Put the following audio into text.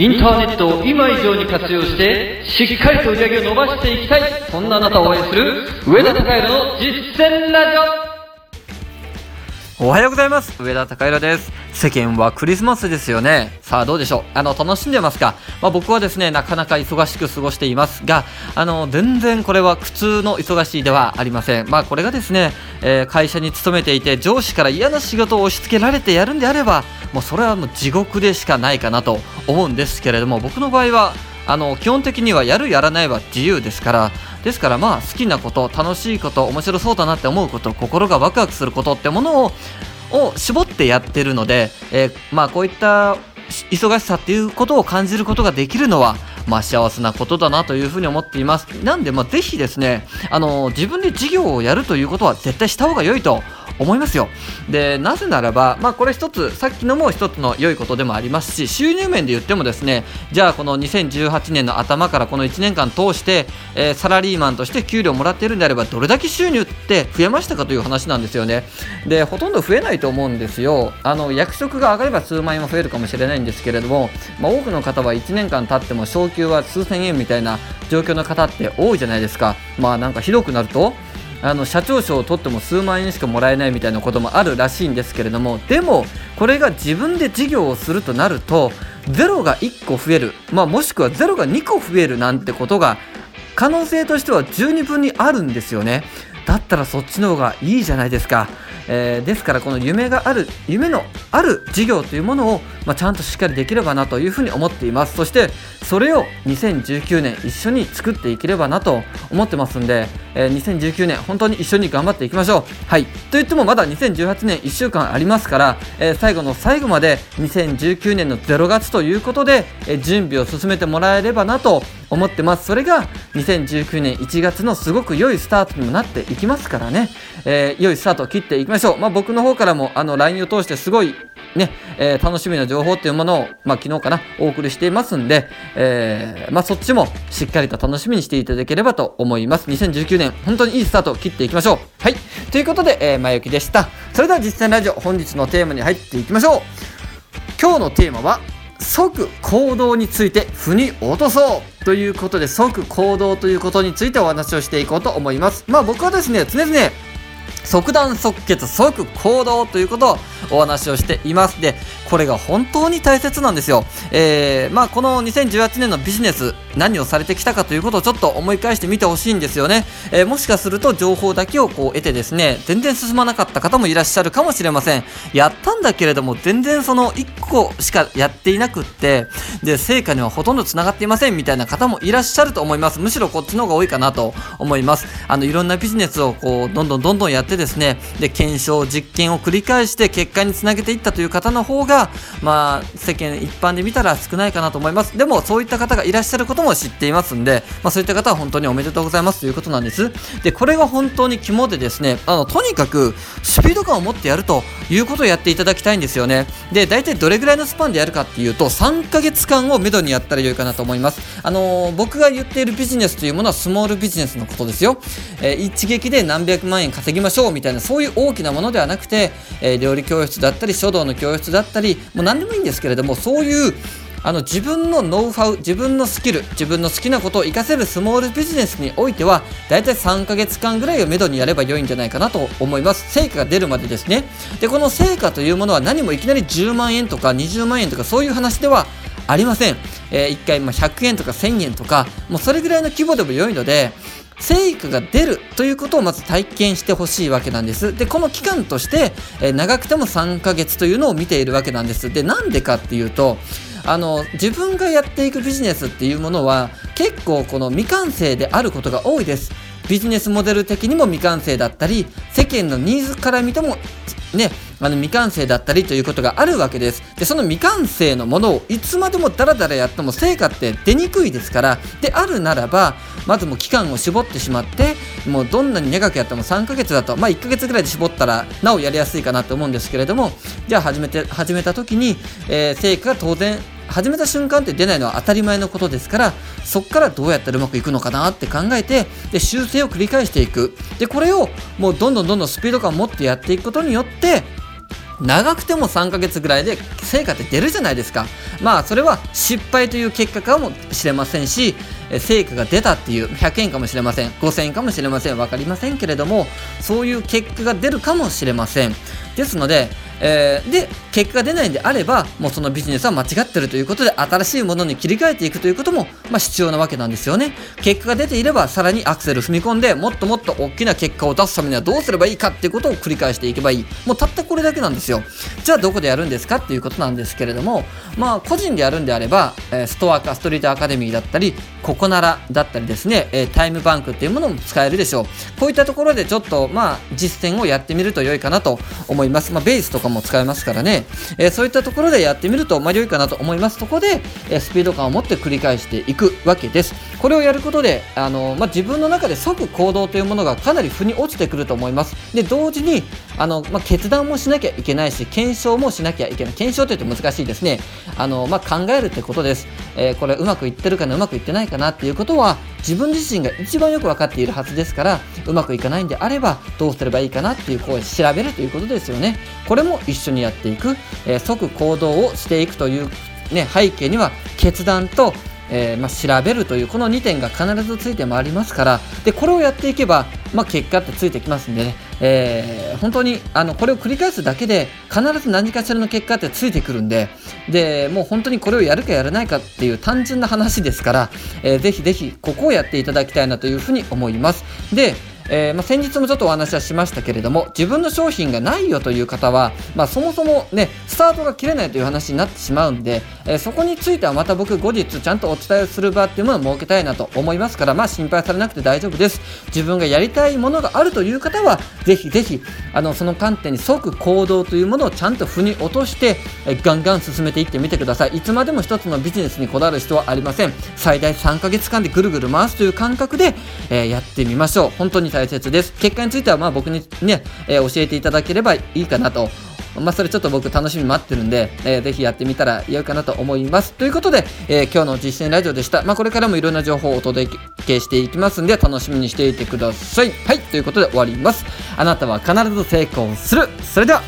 インターネットを今以上に活用して、しっかりと売り上げを伸ばしていきたい、そんなあなたを応援する、上田隆弘の実践ラジオ。おはようございます。上田隆弘です。世間はクリスマスですよね。さあどうでしょう。あの楽しんでますか、まあ、僕はですねなかなか忙しく過ごしています。があの全然これは苦痛の忙しいではありません。まあこれがですね、えー会社に勤めていて上司から嫌な仕事を押し付けられてやるんであればもうそれはもう地獄でしかないかなと思うんですけれども僕の場合はあの基本的にはやるやらないは自由ですからですからまあ好きなこと楽しいこと面白そうだなって思うこと心がワクワクすることってものをを絞ってやってるので、えーまあこういった忙しさっていうことを感じることができるのはまあ幸せなことだなというふに思っています。なんでまあぜひですねあの自分で事業をやるということは絶対した方が良いと思いますよ。でなぜならばまあこれ一つさっきのも一つの良いことでもありますし収入面で言ってもですねじゃあこの2018年の頭からこの1年間通して、えーサラリーマンとして給料もらっているんであればどれだけ収入って増えましたかという話なんですよね。でほとんど増えないと思うんですよ。あの役職が上がれば数万円は増えるかもしれないんですけれども、まあ、多くの方は1年間経っても昇給は数千円みたいな状況の方って多いじゃないですか。まあなんかひどくなるとあの社長賞を取っても数万円しかもらえないみたいなこともあるらしいんですけれどもでもこれが自分で事業をするとなるとゼロが1個増える、まあ、もしくはゼロが2個増えるなんてことが可能性としては十二分にあるんですよね。だったらそっちの方がいいじゃないですか、えーですからこの夢がある夢のある事業というものを、まあ、ちゃんとしっかりできればなというふうに思っています。そしてそれを2019年一緒に作っていければなと思ってますんで、えー2019年本当に一緒に頑張っていきましょう。はい。と言ってもまだ2018年1週間ありますから、えー最後の最後まで2019年の0月ということで、え準備を進めてもらえればなと思ってます。それが2019年1月のすごく良いスタートにもなっていきますからね、えー良いスタートを切っていきましょう、まあ、僕の方からもあの LINE を通してすごいね、えー楽しみな情報っていうものを、まあ、昨日かなお送りしていますんで、えーまあ、そっちもしっかりと楽しみにしていただければと思います。2019年本当にいいスタートを切っていきましょう。はい。ということで、えー、前置きでした。それでは実践ラジオ本日のテーマに入っていきましょう。今日のテーマは即行動について腑に落とそう。ということで即行動ということについてお話をしていこうと思います。まあ僕はですね常々即断即決即行動ということをお話をしています。でこれが本当に大切なんですよ、えーまあ、この2018年のビジネス何をされてきたかということをちょっと思い返してみてほしいんですよね、えーもしかすると情報だけをこう得てですね全然進まなかった方もいらっしゃるかもしれません。やったんだけれども全然その1個しかやっていなくってで成果にはほとんどつながっていませんみたいな方もいらっしゃると思います。むしろこっちの方が多いかなと思います。あのいろんなビジネスをこうどんどんどんどんやってですねで検証実験を繰り返して結果につなげていったという方の方がまあ世間一般で見たら少ないかなと思います。でもそういった方がいらっしゃることも知っていますんで、まあ、そういった方は本当におめでとうございますということなんです。でこれが本当に肝でですねあのとにかくスピード感を持ってやるということをやっていただきたいんですよね。で大体どれぐらいのスパンでやるかっていうと3ヶ月間をめどにやったらよいかなと思います。あのー僕が言っているビジネスというものはスモールビジネスのことですよ、えー一撃で何百万円稼ぎましょうみたいなそういう大きなものではなくて、えー料理教室だったり書道の教室だったりもう何でもいいんですけれどもそういうあの自分のノウハウ自分のスキル自分の好きなことを活かせるスモールビジネスにおいてはだいたい3ヶ月間ぐらいをめどにやれば良いんじゃないかなと思います。成果が出るまでですね。でこの成果というものは何もいきなり10万円とか20万円とかそういう話ではありません、え1回ま100円とか1000円とかもうそれぐらいの規模でも良いので成果が出るということをまず体験してほしいわけなんです。で、この期間として、えー長くても3ヶ月というのを見ているわけなんです。で、なんでかっていうと、あの自分がやっていくビジネスっていうものは結構この未完成であることが多いです。ビジネスモデル的にも未完成だったり世間のニーズから見てもね、あの未完成だったりということがあるわけです。で、その未完成のものをいつまでもダラダラやっても成果って出にくいですから、であるならば、まずもう期間を絞ってしまって、もうどんなに長くやっても3ヶ月だと、まあ1ヶ月ぐらいで絞ったらなおやりやすいかなと思うんですけれども、じゃあ始めて、始めた時に、えー成果が当然始めた瞬間って出ないのは当たり前のことですからそこからどうやったらうまくいくのかなって考えてで修正を繰り返していく。でこれをもうどんどんどんどんスピード感を持ってやっていくことによって長くても3ヶ月ぐらいで成果って出るじゃないですか。まあそれは失敗という結果かもしれませんし成果が出たっていう100円かもしれません。5000円かもしれません。分かりませんけれどもそういう結果が出るかもしれません。ですのでえー、で結果が出ないんであればもうそのビジネスは間違ってるということで新しいものに切り替えていくということも、まあ、必要なわけなんですよね。結果が出ていればさらにアクセル踏み込んでもっともっと大きな結果を出すためにはどうすればいいかっていうことを繰り返していけばいい。もうたったこれだけなんですよ。じゃあどこでやるんですかっていうことなんですけれどもまあ個人でやるんであれば、えー、ストアかストリートアカデミーだったりコナラだったりですね、えー、タイムバンクっていうものも使えるでしょうこういったところでちょっとまあ実践をやってみると良いかなと思いますまあベースとかも使えますからね、えー、そういったところでやってみると、まあ、良いかなと思います。そこで、えー、スピード感を持って繰り返していくわけです。これをやることで、あのまあ、自分の中で即行動というものがかなり腑に落ちてくると思います。で、同時に、あのまあ、決断もしなきゃいけないし、検証もしなきゃいけない。検証というと難しいですね。あのまあ、考えるってことです。えー、これうまくいってるかな、うまくいってないかなっていうことは、自分自身が一番よく分かっているはずですから、うまくいかないんであれば、どうすればいいかなっていう、こう調べるということですよね。これも一緒にやっていく、えー、即行動をしていくという、ね、背景には決断とえー、まあ、調べるというこの2点が必ずついて回りますからでこれをやっていけば、まあ、結果ってついてきますんでね、えー、本当にあのこれを繰り返すだけで必ず何かしらの結果ってついてくるんででもう本当にこれをやるかやらないかっていう単純な話ですから、えー、ぜひぜひここをやっていただきたいなというふうに思います。でえー、まあ、先日もちょっとお話はしましたけれども自分の商品がないよという方は、まあ、そもそもねスタートが切れないという話になってしまうんで、えー、そこについてはまた僕後日ちゃんとお伝えする場っていうものを設けたいなと思いますからまあ心配されなくて大丈夫です。自分がやりたいものがあるという方はぜひぜひあのその観点に即行動というものをちゃんと腑に落として、えー、ガンガン進めていってみてください。いつまでも一つのビジネスにこだわる人はありません。最大3ヶ月間でぐるぐる回すという感覚で、えやってみましょう。本当に大切です結果についてはまあ僕にね、えー、教えていただければいいかなとまあ、それちょっと僕楽しみ待ってるんで、えー、ぜひやってみたら良いかなと思います。ということで、えー、今日の実践ラジオでした。まあ、これからもいろんな情報をお届けしていきますんで、楽しみにしていてください。はい、ということで終わります。あなたは必ず成功する。それでは、